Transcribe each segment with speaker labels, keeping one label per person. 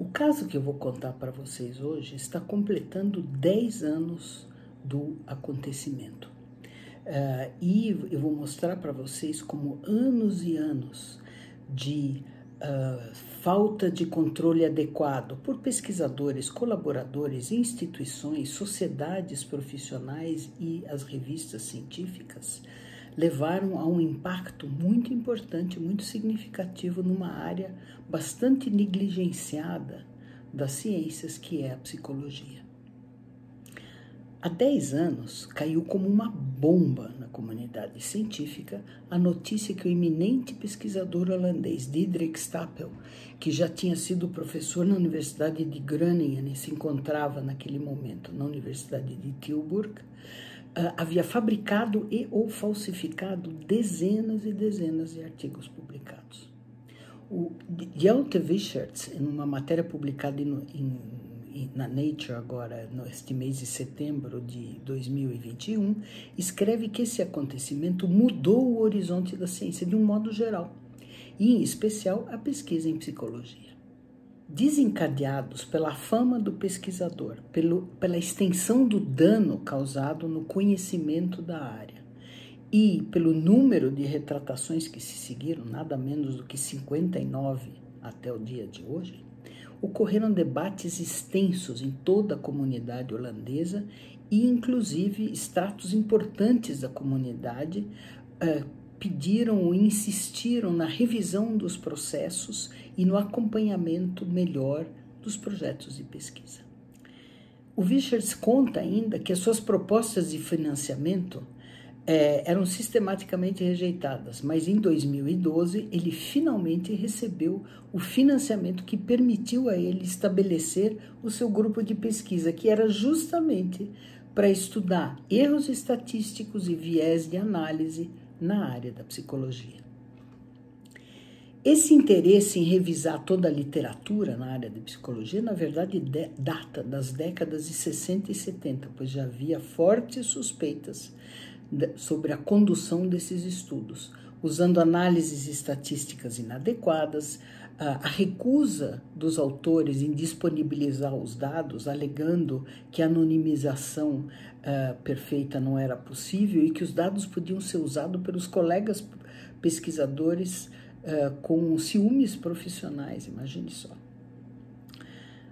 Speaker 1: O caso que eu vou contar para vocês hoje está completando 10 anos do acontecimento. Uh, e eu vou mostrar para vocês como anos e anos de uh, falta de controle adequado por pesquisadores, colaboradores, instituições, sociedades profissionais e as revistas científicas levaram a um impacto muito importante, muito significativo numa área bastante negligenciada das ciências, que é a psicologia. Há 10 anos, caiu como uma bomba na comunidade científica a notícia que o eminente pesquisador holandês Diederik Stapel, que já tinha sido professor na Universidade de Groningen e se encontrava naquele momento na Universidade de Tilburg, havia fabricado e ou falsificado dezenas e dezenas de artigos publicados. O Jelte Wischertz, em uma matéria publicada em, em, na Nature agora, neste mês de setembro de 2021, escreve que esse acontecimento mudou o horizonte da ciência de um modo geral, e em especial a pesquisa em psicologia desencadeados pela fama do pesquisador, pelo, pela extensão do dano causado no conhecimento da área e pelo número de retratações que se seguiram, nada menos do que 59 até o dia de hoje, ocorreram debates extensos em toda a comunidade holandesa e, inclusive, estratos importantes da comunidade eh, pediram ou insistiram na revisão dos processos e no acompanhamento melhor dos projetos de pesquisa. O Vichers conta ainda que as suas propostas de financiamento é, eram sistematicamente rejeitadas, mas em 2012 ele finalmente recebeu o financiamento que permitiu a ele estabelecer o seu grupo de pesquisa, que era justamente para estudar erros estatísticos e viés de análise na área da psicologia. Esse interesse em revisar toda a literatura na área de psicologia, na verdade, data das décadas de 60 e 70, pois já havia fortes suspeitas sobre a condução desses estudos, usando análises estatísticas inadequadas, a recusa dos autores em disponibilizar os dados, alegando que a anonimização uh, perfeita não era possível e que os dados podiam ser usados pelos colegas pesquisadores uh, com ciúmes profissionais, imagine só.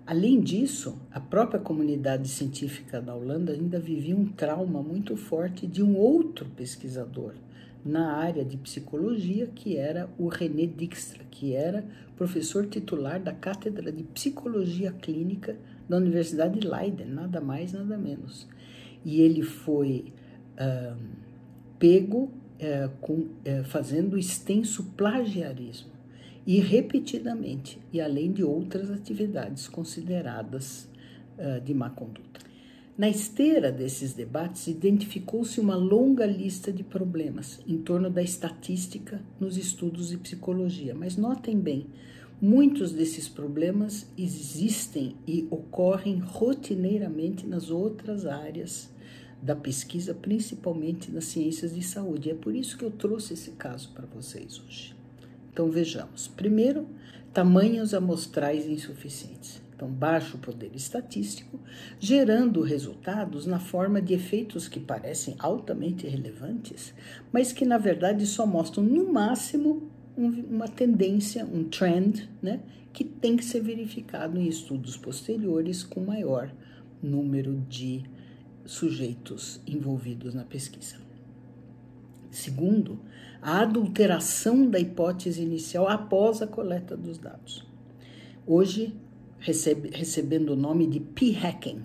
Speaker 1: Além disso, a própria comunidade científica da Holanda ainda vivia um trauma muito forte de um outro pesquisador, na área de psicologia, que era o René Dijkstra, que era professor titular da Cátedra de Psicologia Clínica da Universidade de Leiden, nada mais, nada menos. E ele foi pego uh, com, uh, fazendo extenso plagiarismo, e repetidamente, e além de outras atividades consideradas de má conduta. Na esteira desses debates, identificou-se uma longa lista de problemas em torno da estatística nos estudos de psicologia. Mas notem bem, muitos desses problemas existem e ocorrem rotineiramente nas outras áreas da pesquisa, principalmente nas ciências de saúde. É por isso que eu trouxe esse caso para vocês hoje. Então vejamos. Primeiro, tamanhos amostrais insuficientes então baixo poder estatístico, gerando resultados na forma de efeitos que parecem altamente relevantes, mas que na verdade só mostram no máximo uma tendência, um trend, né, que tem que ser verificado em estudos posteriores com maior número de sujeitos envolvidos na pesquisa. Segundo, a adulteração da hipótese inicial após a coleta dos dados. Hoje, recebe, recebendo o nome de p-hacking,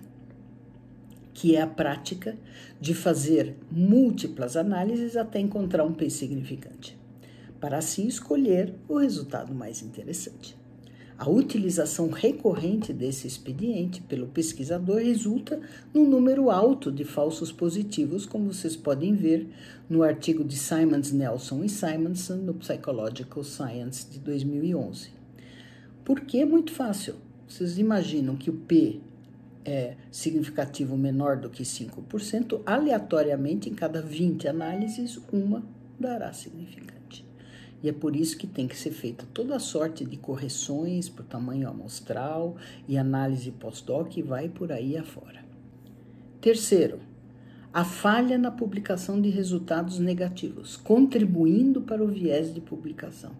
Speaker 1: que é a prática de fazer múltiplas análises até encontrar um P significante, para assim escolher o resultado mais interessante. A utilização recorrente desse expediente pelo pesquisador resulta num número alto de falsos positivos, como vocês podem ver no artigo de Simons Nelson e Simonson no Psychological Science de 2011. Por que é muito fácil? Vocês imaginam que o P é significativo menor do que 5%, aleatoriamente, em cada 20 análises, uma dará significante. E é por isso que tem que ser feita toda sorte de correções por tamanho amostral e análise pós-doc e vai por aí afora. Terceiro, a falha na publicação de resultados negativos, contribuindo para o viés de publicação.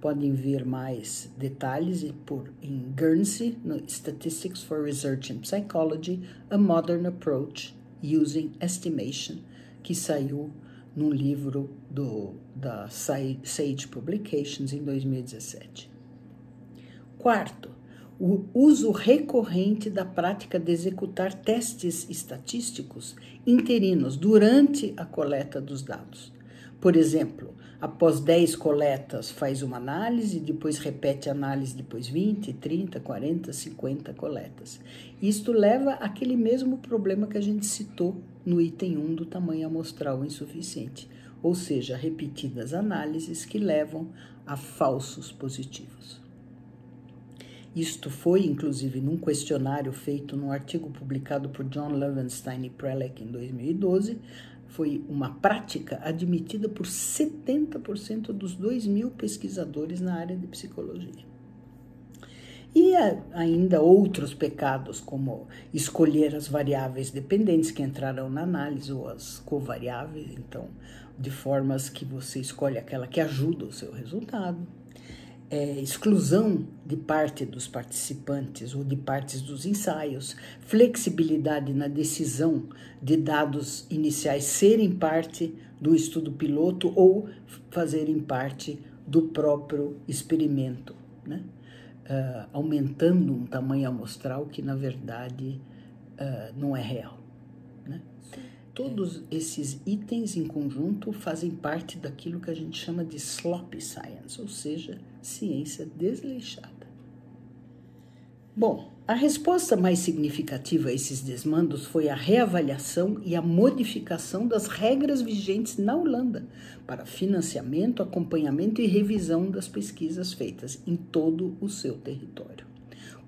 Speaker 1: Podem ver mais detalhes por, em Guernsey, no Statistics for Research in Psychology, A Modern Approach Using Estimation, que saiu num livro do, da Sage Publications em 2017. Quarto, o uso recorrente da prática de executar testes estatísticos interinos durante a coleta dos dados. Por exemplo, após 10 coletas faz uma análise, depois repete a análise, depois 20, 30, 40, 50 coletas. Isto leva àquele mesmo problema que a gente citou no item 1 do tamanho amostral insuficiente, ou seja, repetidas análises que levam a falsos positivos. Isto foi, inclusive, num questionário feito num artigo publicado por John Levenstein e Prelec em 2012, foi uma prática admitida por 70% dos 2 mil pesquisadores na área de psicologia. E ainda outros pecados, como escolher as variáveis dependentes que entrarão na análise, ou as covariáveis, então, de formas que você escolhe aquela que ajuda o seu resultado é, exclusão de parte dos participantes ou de partes dos ensaios, flexibilidade na decisão de dados iniciais serem parte do estudo piloto ou fazerem parte do próprio experimento, né? Uh, aumentando um tamanho amostral que na verdade uh, não é real. Né? Todos esses itens em conjunto fazem parte daquilo que a gente chama de sloppy science, ou seja, ciência desleixada. Bom, a resposta mais significativa a esses desmandos foi a reavaliação e a modificação das regras vigentes na Holanda para financiamento, acompanhamento e revisão das pesquisas feitas em todo o seu território,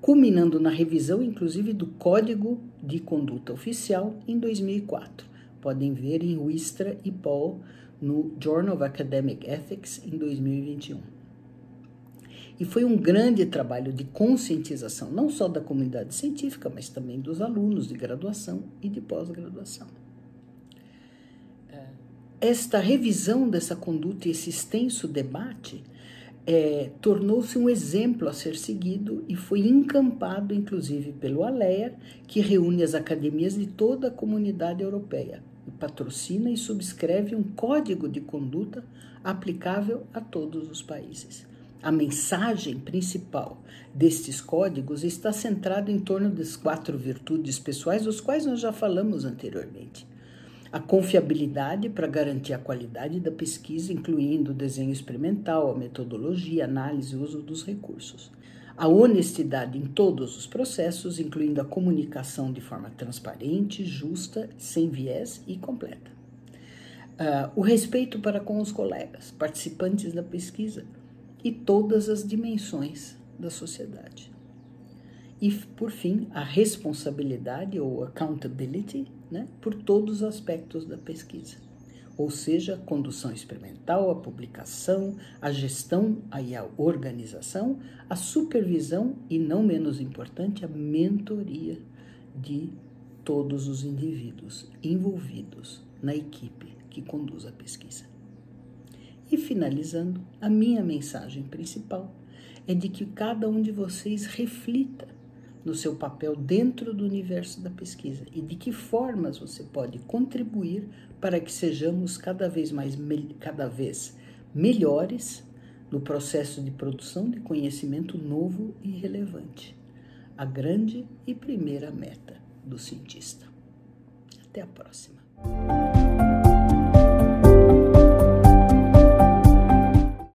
Speaker 1: culminando na revisão, inclusive, do Código de Conduta Oficial em 2004 podem ver em Wistra e Paul no Journal of Academic Ethics em 2021. E foi um grande trabalho de conscientização, não só da comunidade científica, mas também dos alunos de graduação e de pós-graduação. É, esta revisão dessa conduta e esse extenso debate é, tornou-se um exemplo a ser seguido e foi encampado, inclusive, pelo ALEA, que reúne as academias de toda a comunidade europeia, e patrocina e subscreve um código de conduta aplicável a todos os países. A mensagem principal destes códigos está centrada em torno das quatro virtudes pessoais, dos quais nós já falamos anteriormente. A confiabilidade para garantir a qualidade da pesquisa, incluindo o desenho experimental, a metodologia, análise e uso dos recursos a honestidade em todos os processos, incluindo a comunicação de forma transparente, justa, sem viés e completa. Uh, o respeito para com os colegas, participantes da pesquisa e todas as dimensões da sociedade. E, por fim, a responsabilidade ou accountability né, por todos os aspectos da pesquisa ou seja, condução experimental, a publicação, a gestão e a organização, a supervisão e, não menos importante, a mentoria de todos os indivíduos envolvidos na equipe que conduz a pesquisa. E finalizando, a minha mensagem principal é de que cada um de vocês reflita no seu papel dentro do universo da pesquisa e de que formas você pode contribuir para que sejamos cada vez mais cada vez melhores no processo de produção de conhecimento novo e relevante, a grande e primeira meta do cientista. Até a próxima.